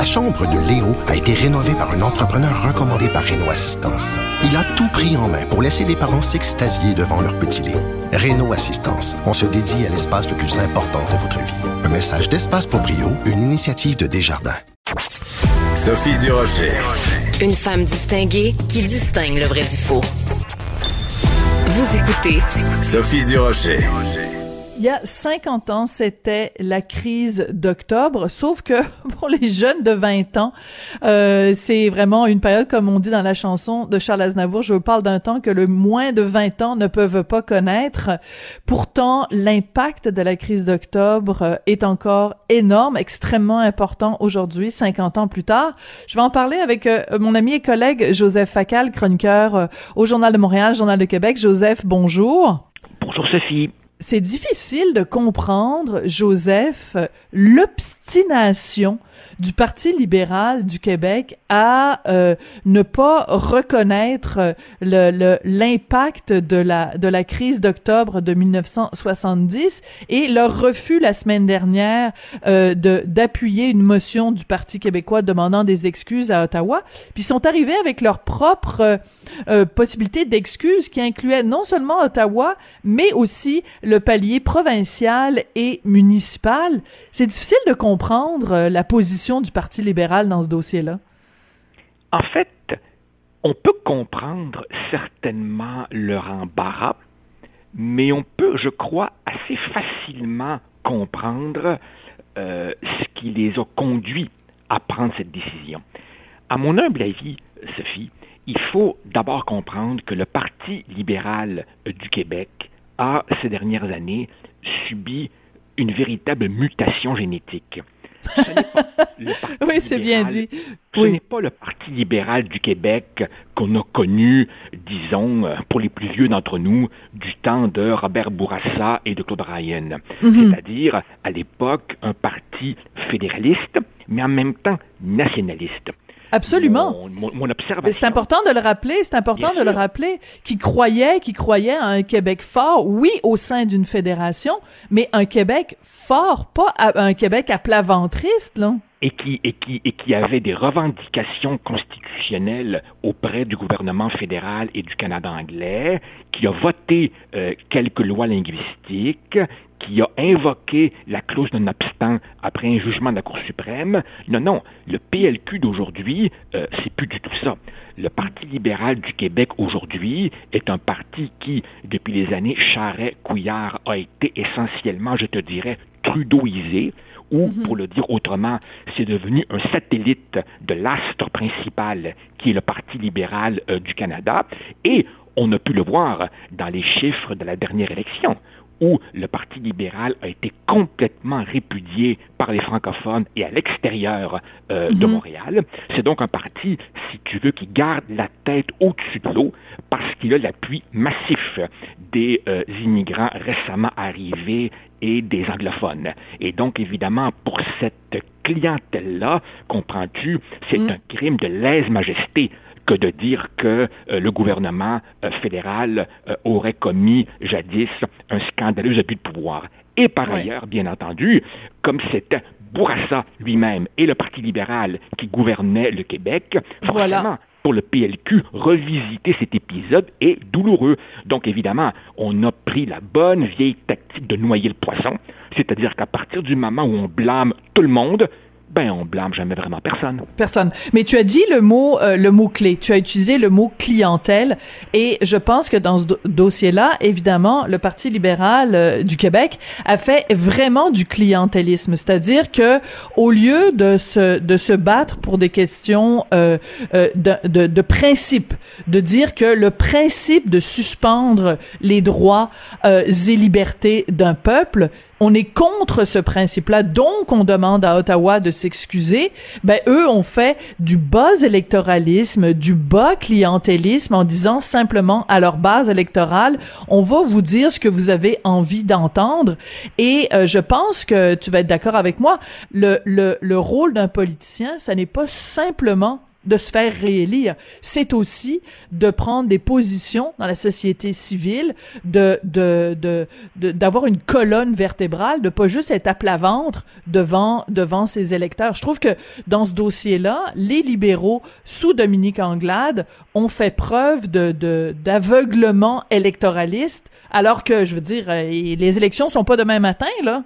La chambre de Léo a été rénovée par un entrepreneur recommandé par Renault Assistance. Il a tout pris en main pour laisser les parents s'extasier devant leur petit Léo. Renault Assistance, on se dédie à l'espace le plus important de votre vie. Un message d'Espace pour Brio, une initiative de Desjardins. Sophie Durocher. Une femme distinguée qui distingue le vrai du faux. Vous écoutez Sophie Durocher. Il y a 50 ans, c'était la crise d'octobre, sauf que pour les jeunes de 20 ans, euh, c'est vraiment une période, comme on dit dans la chanson de Charles Aznavour, je parle d'un temps que le moins de 20 ans ne peuvent pas connaître. Pourtant, l'impact de la crise d'octobre euh, est encore énorme, extrêmement important aujourd'hui, 50 ans plus tard. Je vais en parler avec euh, mon ami et collègue Joseph Facal, chroniqueur au Journal de Montréal, Journal de Québec. Joseph, bonjour. Bonjour Sophie c'est difficile de comprendre, Joseph, l'obstination du Parti libéral du Québec à euh, ne pas reconnaître l'impact de la de la crise d'octobre de 1970 et leur refus la semaine dernière euh, de d'appuyer une motion du Parti québécois demandant des excuses à Ottawa, puis sont arrivés avec leur propre euh, possibilité d'excuses qui incluait non seulement Ottawa mais aussi le palier provincial et municipal. C'est difficile de comprendre la position du Parti libéral dans ce dossier-là? En fait, on peut comprendre certainement leur embarras, mais on peut, je crois, assez facilement comprendre euh, ce qui les a conduits à prendre cette décision. À mon humble avis, Sophie, il faut d'abord comprendre que le Parti libéral du Québec a, ces dernières années, subi une véritable mutation génétique. oui, c'est bien dit. Ce n'est pas le Parti libéral du Québec qu'on a connu, disons, pour les plus vieux d'entre nous, du temps de Robert Bourassa et de Claude Ryan. Mhm. C'est-à-dire, à l'époque, un parti fédéraliste, mais en même temps nationaliste. Absolument. Mon, observation. C'est important de le rappeler, c'est important de le rappeler, qui croyait, qui croyait à un Québec fort, oui, au sein d'une fédération, mais un Québec fort, pas un Québec à plat ventriste, là et qui, et, qui, et qui avait des revendications constitutionnelles auprès du gouvernement fédéral et du Canada anglais, qui a voté euh, quelques lois linguistiques, qui a invoqué la clause de non après un jugement de la Cour suprême. Non, non, le PLQ d'aujourd'hui, euh, c'est plus du tout ça. Le Parti libéral du Québec aujourd'hui est un parti qui, depuis les années Charret-Couillard, a été essentiellement, je te dirais, trudeauisé ou, mhm. pour le dire autrement, c'est devenu un satellite de l'astre principal qui est le Parti libéral euh, du Canada. Et on a pu le voir dans les chiffres de la dernière élection où le Parti libéral a été complètement répudié par les francophones et à l'extérieur euh, de mhm. Montréal. C'est donc un parti, si tu veux, qui garde la tête au-dessus de l'eau parce qu'il a l'appui massif des euh, immigrants récemment arrivés et des anglophones. Et donc, évidemment, pour cette clientèle-là, comprends-tu, c'est mm. un crime de lèse-majesté que de dire que euh, le gouvernement euh, fédéral euh, aurait commis jadis un scandaleux abus de pouvoir. Et par ailleurs, bien entendu, comme c'était Bourassa lui-même et le Parti libéral qui gouvernait le Québec, forcément, pour le PLQ, revisiter cet épisode est douloureux. Donc évidemment, on a pris la bonne vieille tactique de noyer le poisson, c'est-à-dire qu'à partir du moment où on blâme tout le monde, ben on blâme jamais vraiment personne. Personne. Mais tu as dit le mot euh, le mot clé. Tu as utilisé le mot clientèle et je pense que dans ce dossier-là, évidemment, le Parti libéral euh, du Québec a fait vraiment du clientélisme, c'est-à-dire que au lieu de se de se battre pour des questions euh, euh de, de, de principe, de dire que le principe de suspendre les droits et libertés d'un peuple on est contre ce principe-là, donc on demande à Ottawa de s'excuser. Ben eux ont fait du bas électoralisme, du bas clientélisme en disant simplement à leur base électorale, on va vous dire ce que vous avez envie d'entendre. Et euh, je pense que tu vas être d'accord avec moi, le, le, le rôle d'un politicien, ça n'est pas simplement de se faire réélire. C'est aussi de prendre des positions dans la société civile, de de de d'avoir une colonne vertébrale, de pas juste être à plat ventre devant devant ses électeurs. Je trouve que dans ce dossier-là, les libéraux sous Dominique Anglade ont fait preuve de d'aveuglement électoraliste, alors que je veux dire, euh, les élections sont pas demain matin là.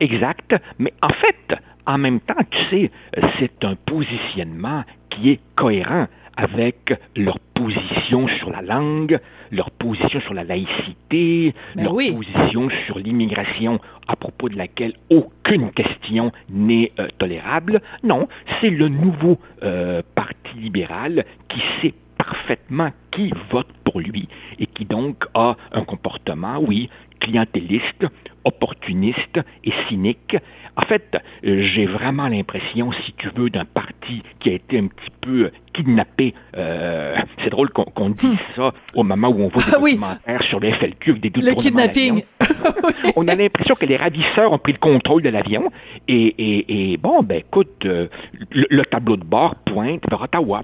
Exact, mais en fait, en même temps, tu sais, c'est un positionnement qui est cohérent avec leur position sur la langue, leur position sur la laïcité, ben leur position sur l'immigration à propos de laquelle aucune question n'est euh, tolérable. Non, c'est le nouveau euh, Parti libéral qui sait parfaitement qui vote pour lui et qui donc a un comportement, oui, clientéliste, opportuniste et cynique. En fait, euh, j'ai vraiment l'impression, si tu veux, d'un parti qui a été un petit peu kidnappé. Euh, c'est drôle qu'on dise hmm. ça au moment où on voit des ah documentaires sur le FLQ avec des Le kidnapping. on a l'impression que les ravisseurs ont pris le contrôle de l'avion. Et, bon, ben écoute, euh, le, tableau de bord pointe vers Ottawa.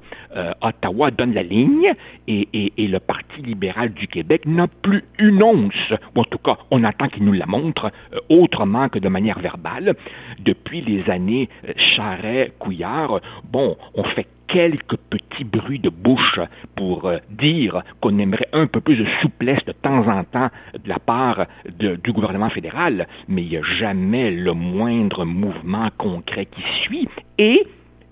Ottawa donne la ligne et, le Parti libéral du Québec n'a plus une once, ou en tout cas, on attend qu'il nous la montre autrement que de manière verbale. Depuis les années Charret-Couillard, bon, on fait quelques petits bruits de bouche pour euh, dire qu'on aimerait un peu plus de souplesse de temps en temps de la part du gouvernement fédéral, mais il n'y a jamais le moindre mouvement concret qui suit. Et,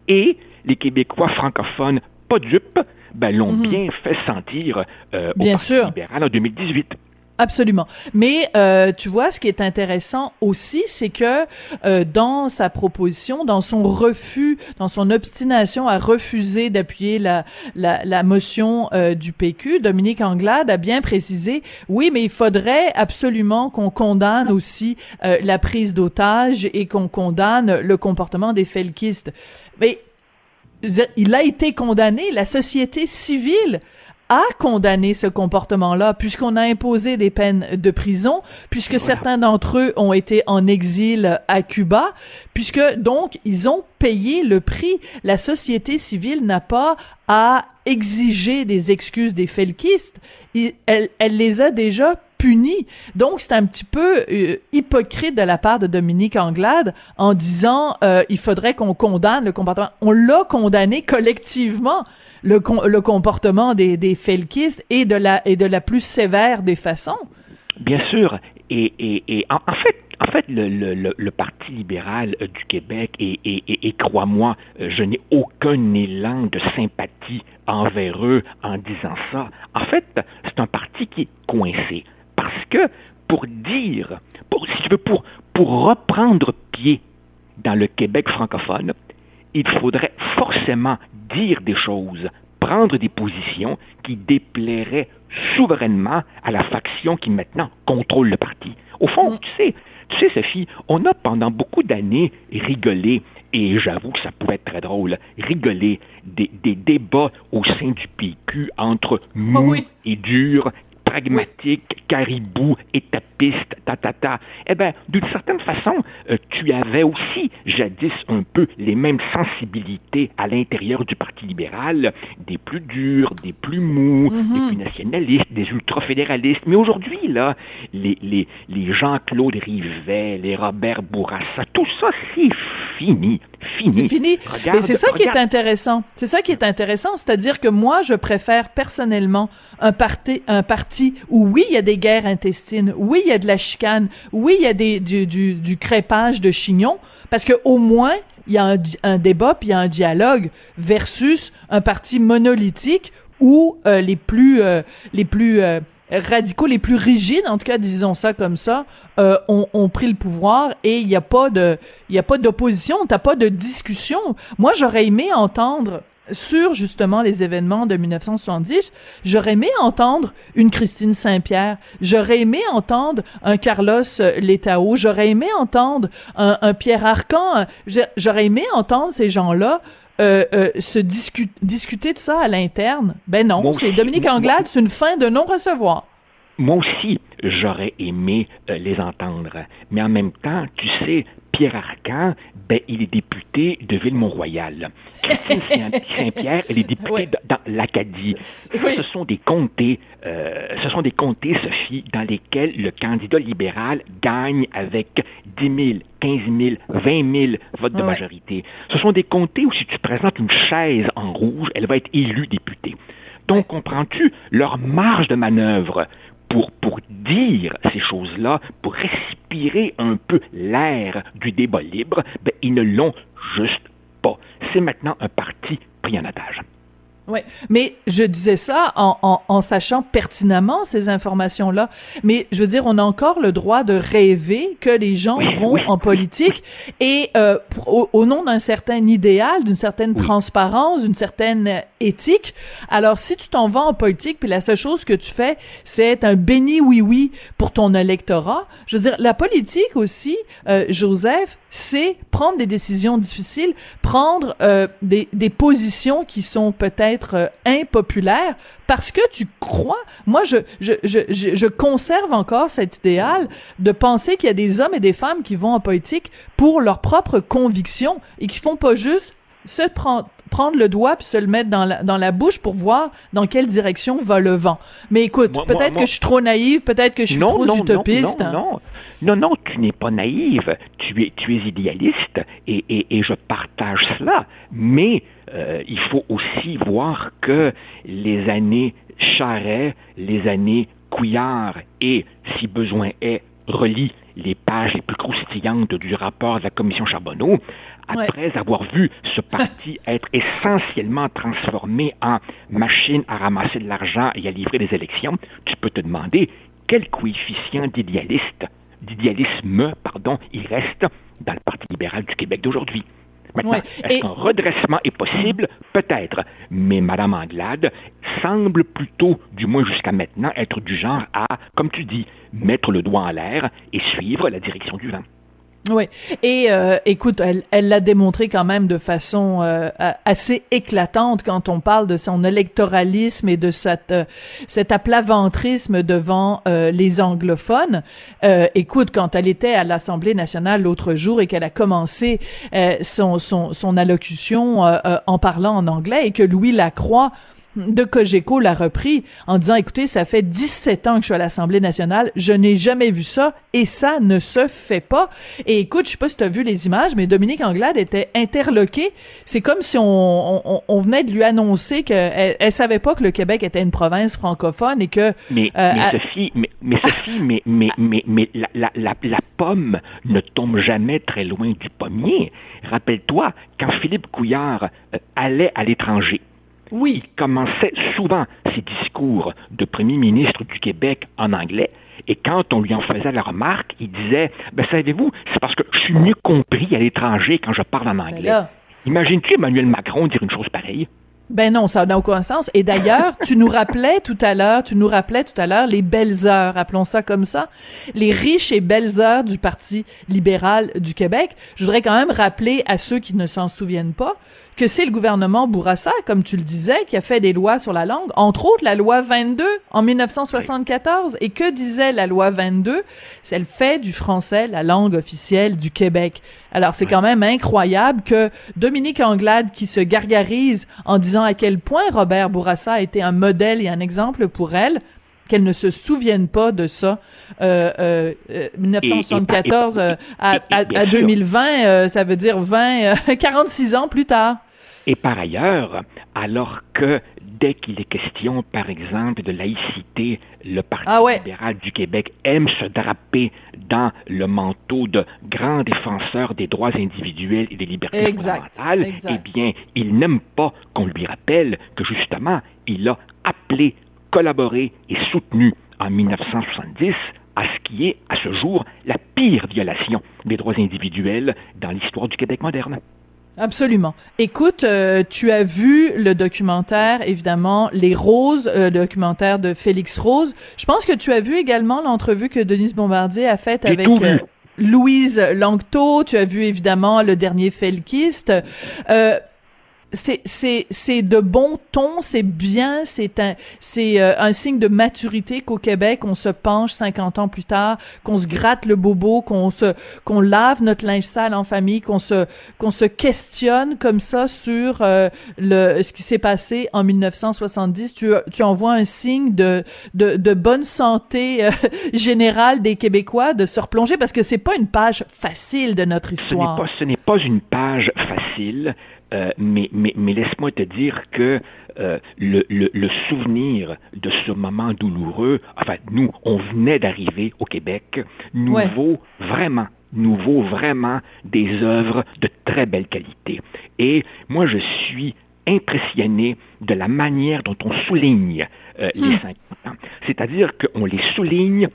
et les Québécois francophones, pas dupes, ben, l'ont mhm. bien fait sentir euh, au Parti libéral en 2018. Absolument. Mais euh, tu vois, ce qui est intéressant aussi, c'est que euh, dans sa proposition, dans son refus, dans son obstination à refuser d'appuyer la, la, la, motion euh, du PQ, Dominique Anglade a bien précisé, oui, mais il faudrait absolument qu'on condamne aussi euh, la prise d'otages et qu'on condamne le comportement des felkistes. Mais il a été condamné, la société civile a condamné ce comportement-là, puisqu'on a imposé des peines de prison, puisque certains d'entre eux ont été en exil à Cuba, puisque donc ils ont payé le prix. La société civile n'a pas à exiger des excuses des felkistes. Elle, elle les a déjà Donc, c'est un petit peu euh, hypocrite de la part de Dominique Anglade en disant euh, il faudrait qu'on condamne le comportement. On l'a condamné collectivement le, le comportement des, des felkistes et de la et de la plus sévère des façons. Bien sûr. Et, et, en, fait, en fait, le, le, Parti libéral euh, du Québec, et, et, et crois-moi, euh, je n'ai aucun élan de sympathie envers eux en disant ça. En fait, c'est un parti qui est coincé. Parce que pour dire, pour, si tu veux, pour, pour reprendre pied dans le Québec francophone, il faudrait forcément dire des choses, prendre des positions qui déplairaient souverainement à la faction qui maintenant contrôle le parti. Au fond, mm. tu sais, tu sais, Sophie, on a pendant beaucoup d'années rigolé, et j'avoue que ça pouvait être très drôle, rigolé des, débats au sein du PQ entre ah mou et dur, pragmatique, caribou, étapiste, ta, ta, ta. Eh bien, d'une certaine façon, euh, tu avais aussi jadis un peu les mêmes sensibilités à l'intérieur du Parti libéral, des plus durs, des plus mous, des mhm. plus nationalistes, des ultra-fédéralistes. Mais aujourd'hui, là, les, les, les Jean-Claude Rivet, les Robert Bourassa, tout ça, c'est fini. Fini. C'est fini. Mais c'est ça qui est intéressant. C'est ça qui est intéressant. C'est-à-dire que moi, je préfère personnellement un parti, un parti où oui, il y a des guerres intestines, oui, il y a de la chicane, oui, il y a du, du, crépage de chignons, parce que au moins, il y a un, débat puis il y a un dialogue versus un parti monolithique où euh, les plus euh, les plus euh, radicaux, les plus rigides, en tout cas, disons ça comme ça, ont, pris le pouvoir et il n'y a pas de, il y a pas de discussion. Moi, j'aurais aimé entendre sur justement les événements de 1970, j'aurais aimé entendre une Christine Saint-Pierre, j'aurais aimé entendre un Carlos Letao, j'aurais aimé entendre un, un Pierre Arcan, j'aurais aimé entendre ces gens-là euh, euh, se discuter de ça à l'interne. Ben non, c'est Dominique Anglade, c'est une fin de non-recevoir. Moi aussi, j'aurais aimé euh, les entendre. Mais en même temps, tu sais, Pierre Arcan, ben, il est député de Ville-Mont-Royal. Christine Saint-Pierre, elle est députée dans l'Acadie. Ce sont des comtés, euh, ce sont des comtés, Sophie, dans lesquels le candidat libéral gagne avec 10 000, 15 000, 20 000 votes de majorité. Ce sont des comtés où si tu présentes une chaise en rouge, elle va être élue députée. Donc, comprends-tu leur marge de manœuvre pour dire ces choses-là, pour respirer un peu l'air du débat libre, ben, ils ne l'ont juste pas. C'est maintenant un parti pris en otage. Oui, mais je disais ça en, en, en sachant pertinemment ces informations-là. Mais je veux dire, on a encore le droit de rêver que les gens vont en politique et euh, au, nom d'un certain idéal, d'une certaine transparence, d'une certaine éthique. Alors, si tu t'en vas en politique, puis la seule chose que tu fais, c'est un béni oui-oui pour ton électorat. Je veux dire, la politique aussi, euh, Joseph, c'est prendre des décisions difficiles, prendre euh, des, des positions qui sont peut-être euh, impopulaires parce que tu crois. Moi, je, je, je, je, conserve encore cet idéal de penser qu'il y a des hommes et des femmes qui vont en politique pour leurs propres convictions et qui font pas juste se prendre prendre le doigt puis se le mettre dans la, dans la bouche pour voir dans quelle direction va le vent. Mais écoute, peut-être que je suis trop naïve, peut-être que je suis trop utopiste. Non, non, non, non, tu n'es pas naïve, tu es, tu es idéaliste et, et, et je partage cela. Mais euh, il faut aussi voir que les années Charret, les années Couillard et, si besoin est, relie les pages les plus croustillantes du rapport de la commission Charbonneau, après avoir vu ce parti être essentiellement transformé en machine à ramasser de l'argent et à livrer des élections, tu peux te demander quel coefficient d'idéaliste, d'idéalisme, pardon, il reste dans le Parti libéral du Québec d'aujourd'hui. Maintenant, est-ce qu'un redressement est possible? Peut-être. Mais Mme Anglade semble plutôt, du moins jusqu'à maintenant, être du genre à, comme tu dis, mettre le doigt en l'air et suivre la direction du vent. Oui. Et euh, écoute, elle, elle l'a démontré quand même de façon euh, assez éclatante quand on parle de son électoralisme et de cette, euh, cet aplaventrisme devant les anglophones. écoute, quand elle était à l'Assemblée nationale l'autre jour et qu'elle a commencé son, son, son allocution en parlant en anglais et que Louis Lacroix de Cogeco l'a repris en disant, écoutez, ça fait 17 ans que je suis à l'Assemblée nationale, je n'ai jamais vu ça et ça ne se fait pas. Et écoute, je sais pas si tu as vu les images, mais Dominique Anglade était interloquée. C'est comme si on, on, venait de lui annoncer qu'elle elle savait pas que le Québec était une province francophone et que... Mais, euh, mais Sophie, mais, mais, Sophie, mais, mais, mais, mais la, la, la, la pomme ne tombe jamais très loin du pommier. Rappelle-toi, quand Philippe Couillard euh, allait à l'étranger, oui. Il commençait souvent ses discours de premier ministre du Québec en anglais. Et quand on lui en faisait la remarque, il disait ben, Savez-vous, c'est parce que je suis mieux compris à l'étranger quand je parle en anglais. Imagines-tu Emmanuel Macron dire une chose pareille ben non, ça n'a aucun sens. Et d'ailleurs, tu nous rappelais tout à l'heure, tu nous rappelais tout à l'heure les belles heures, appelons ça comme ça, les riches et belles heures du Parti libéral du Québec. Je voudrais quand même rappeler à ceux qui ne s'en souviennent pas que c'est le gouvernement Bourassa, comme tu le disais, qui a fait des lois sur la langue, entre autres la loi 22 en 1974. Et que disait la loi 22? Elle fait du français la langue officielle du Québec. Alors c'est quand même incroyable que Dominique Anglade, qui se gargarise en disant à quel point Robert Bourassa a été un modèle et un exemple pour elle, qu'elle ne se souvienne pas de ça. Euh, euh, 1974 euh, à, à, à 2020, euh, ça veut dire 20, 46 ans plus tard. Et par ailleurs, alors que dès qu'il est question, par exemple, de laïcité, le Parti ah libéral du Québec aime se draper dans le manteau de grand défenseur des droits individuels et des libertés fondamentales, eh bien, il n'aime pas qu'on lui rappelle que justement, il a appelé, collaboré et soutenu en 1970 à ce qui est, à ce jour, la pire violation des droits individuels dans l'histoire du Québec moderne. Absolument. Écoute, euh, tu as vu le documentaire, évidemment, Les Roses, euh, le documentaire de Félix Rose. Je pense que tu as vu également l'entrevue que Denise Bombardier a faite avec euh, Louise Langto. Tu as vu évidemment le dernier Felkiste c'est c'est c'est de bon ton, c'est bien, c'est un c'est euh, un signe de maturité qu'au Québec on se penche 50 ans plus tard, qu'on se gratte le bobo, qu'on se qu'on lave notre linge sale en famille, qu'on se qu'on se questionne comme ça sur euh, le ce qui s'est passé en 1970. Tu tu envoies un signe de de, de bonne santé euh, générale des Québécois de se replonger parce que c'est pas une page facile de notre histoire. Ce n'est pas, ce n'est pas une page facile. Euh, mais, mais, mais laisse-moi te dire que euh, le, le, le, souvenir de ce moment douloureux, enfin, nous, on venait d'arriver au Québec, nous Ouais. vaut vraiment, nous vaut vraiment des œuvres de très belle qualité. Et moi, je suis impressionné de la manière dont on souligne euh, les 50 ans. C'est-à-dire qu'on les souligne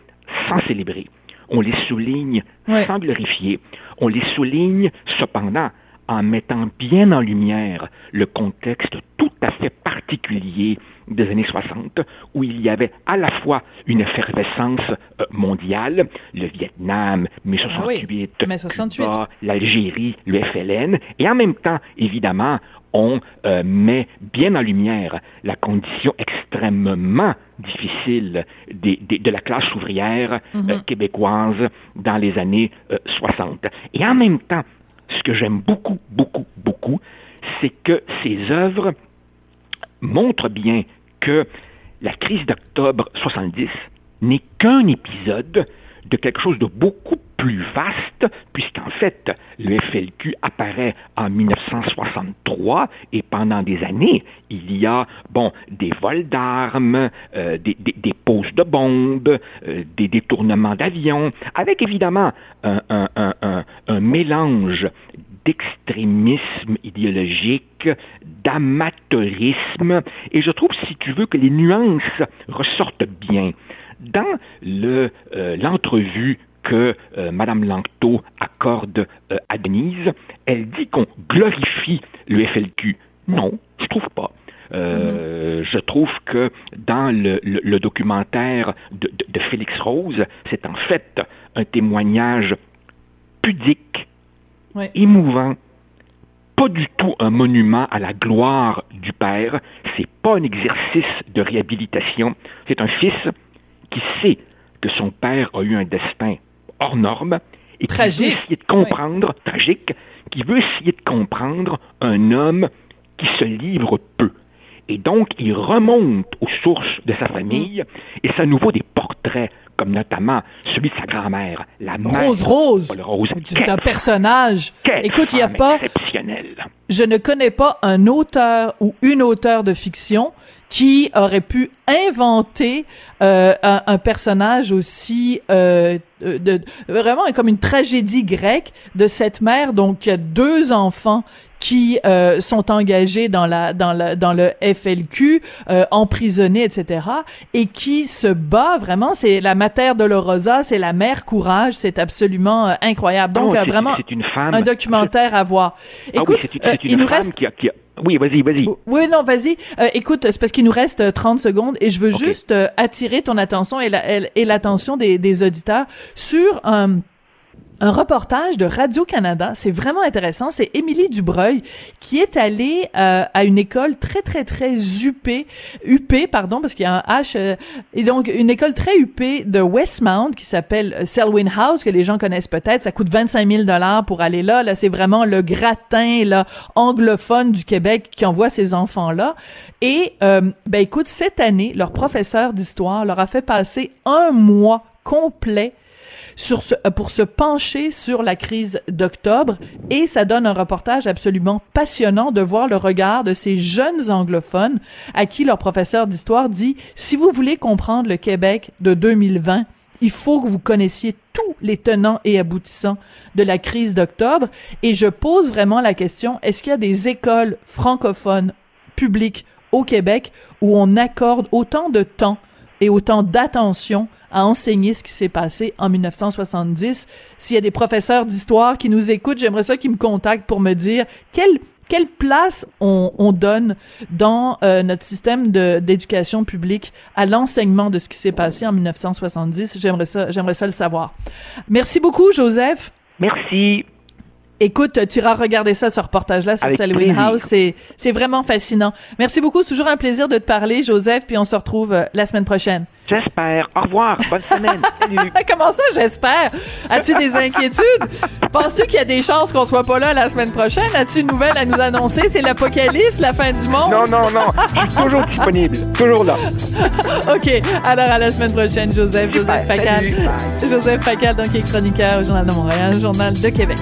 sans célébrer. On les souligne Ouais. sans glorifier. On les souligne cependant en mettant bien en lumière le contexte tout à fait particulier des années 60, où il y avait à la fois une effervescence euh, mondiale, le Vietnam, mai Ah oui, 68, mai 68. Cuba, l'Algérie, le FLN, et en même temps, évidemment, on euh, met bien en lumière la condition extrêmement difficile des- des- de la classe ouvrière euh, québécoise dans les années euh, 60. Et en même temps, ce que j'aime beaucoup, beaucoup, beaucoup, c'est que ces œuvres montrent bien que la crise d'octobre 70 n'est qu'un épisode de quelque chose de beaucoup plus vaste, puisqu'en fait, le FLQ apparaît en 1963 et pendant des années, il y a, bon, des vols d'armes, euh, des, des, des poses de bombes, euh, des détournements d'avions, avec évidemment un, un, un, un, un mélange d'extrémisme idéologique, d'amateurisme, et je trouve, si tu veux, que les nuances ressortent bien. Dans le, euh, l'entrevue que euh, Mme Langto accorde euh, à Denise, elle dit qu'on glorifie le FLQ. Non, je trouve pas. Euh, Je trouve que dans le, le- le documentaire de, de- de Félix Rose, c'est en fait un témoignage pudique, Ouais. émouvant, pas du tout un monument à la gloire du père, c'est pas un exercice de réhabilitation, c'est un fils qui sait que son père a eu un destin hors norme et qui veut essayer de comprendre, tragique, qui veut essayer de comprendre un homme qui se livre peu. Et donc, il remonte aux sources de sa famille et ça nous vaut des portraits, comme notamment celui de sa grand-mère, la mère Rose Rose. Rose. C'est un personnage. Écoute, il y a femme pas, exceptionnelle. je ne connais pas un auteur ou une auteure de fiction qui aurait pu inventer euh, un, un personnage aussi euh, de, de- vraiment comme une tragédie grecque de cette mère. Donc qui a deux enfants qui euh, sont engagés dans la dans la dans le FLQ euh, emprisonnés etc et qui se bat vraiment. C'est la mater dolorosa c'est la mère courage. C'est absolument euh, incroyable. Donc Oh, euh, vraiment c'est une femme. un documentaire à voir. Ah oui, écoute c'est une, euh, c'est une il nous femme reste qui a, qui a- Oui, vas-y, vas-y. oui, non, vas-y. Euh, écoute, c'est parce qu'il nous reste euh, 30 secondes et je veux juste euh, attirer ton attention et la- et et l'attention des, des auditeurs sur un un reportage de Radio-Canada, c'est vraiment intéressant, c'est Émilie Dubreuil qui est allée euh, à une école très très très huppée, huppée pardon parce qu'il y a un H euh, et donc une école très huppée de Westmount qui s'appelle euh, Selwyn House que les gens connaissent peut-être, ça coûte 25 000 dollars pour aller là, là c'est vraiment le gratin là anglophone du Québec qui envoie ces enfants là et euh, ben écoute cette année leur professeur d'histoire leur a fait passer un mois complet sur ce, euh, pour se pencher sur la crise d'octobre. Et ça donne un reportage absolument passionnant de voir le regard de ces jeunes anglophones à qui leur professeur d'histoire dit si vous voulez comprendre le Québec de 2020 il faut que vous connaissiez tous les tenants et aboutissants de la crise d'octobre et je pose vraiment la question est-ce qu'il y a des écoles francophones publiques au Québec où on accorde autant de temps et autant d'attention à enseigner ce qui s'est passé en 1970. S'il y a des professeurs d'histoire qui nous écoutent, j'aimerais ça qu'ils me contactent pour me dire quelle quelle place on, on donne dans euh, notre système de- d'éducation publique à l'enseignement de ce qui s'est passé en 1970. J'aimerais ça, j'aimerais ça le savoir. Merci beaucoup, Joseph. Merci. Écoute, tu iras regarder ça, ce reportage-là sur Selwyn. House. C'est, c'est vraiment fascinant. Merci beaucoup. C'est toujours un plaisir de te parler, Joseph, puis on se retrouve euh, la semaine prochaine. J'espère. Au revoir. Bonne semaine. Salut. Comment ça, j'espère? As-tu des inquiétudes? Penses-tu qu'il y a des chances qu'on soit pas là la semaine prochaine? As-tu une nouvelle à nous annoncer? C'est l'apocalypse, la fin du monde? Non, non, non. Je suis toujours disponible. Toujours là. OK. Alors, à la semaine prochaine, Joseph. Joseph. Facal. Joseph Facal, donc, qui est chroniqueur au Journal de Montréal, Journal de Québec.